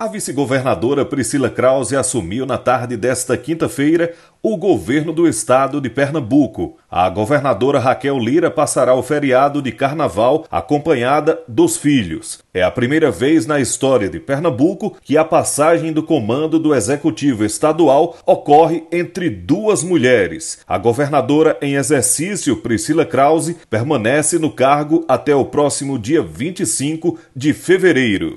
A vice-governadora Priscila Krause assumiu na tarde desta quinta-feira o governo do estado de Pernambuco. A governadora Raquel Lira passará o feriado de carnaval acompanhada dos filhos. É a primeira vez na história de Pernambuco que a passagem do comando do executivo estadual ocorre entre duas mulheres. A governadora em exercício, Priscila Krause, permanece no cargo até o próximo dia 25 de fevereiro.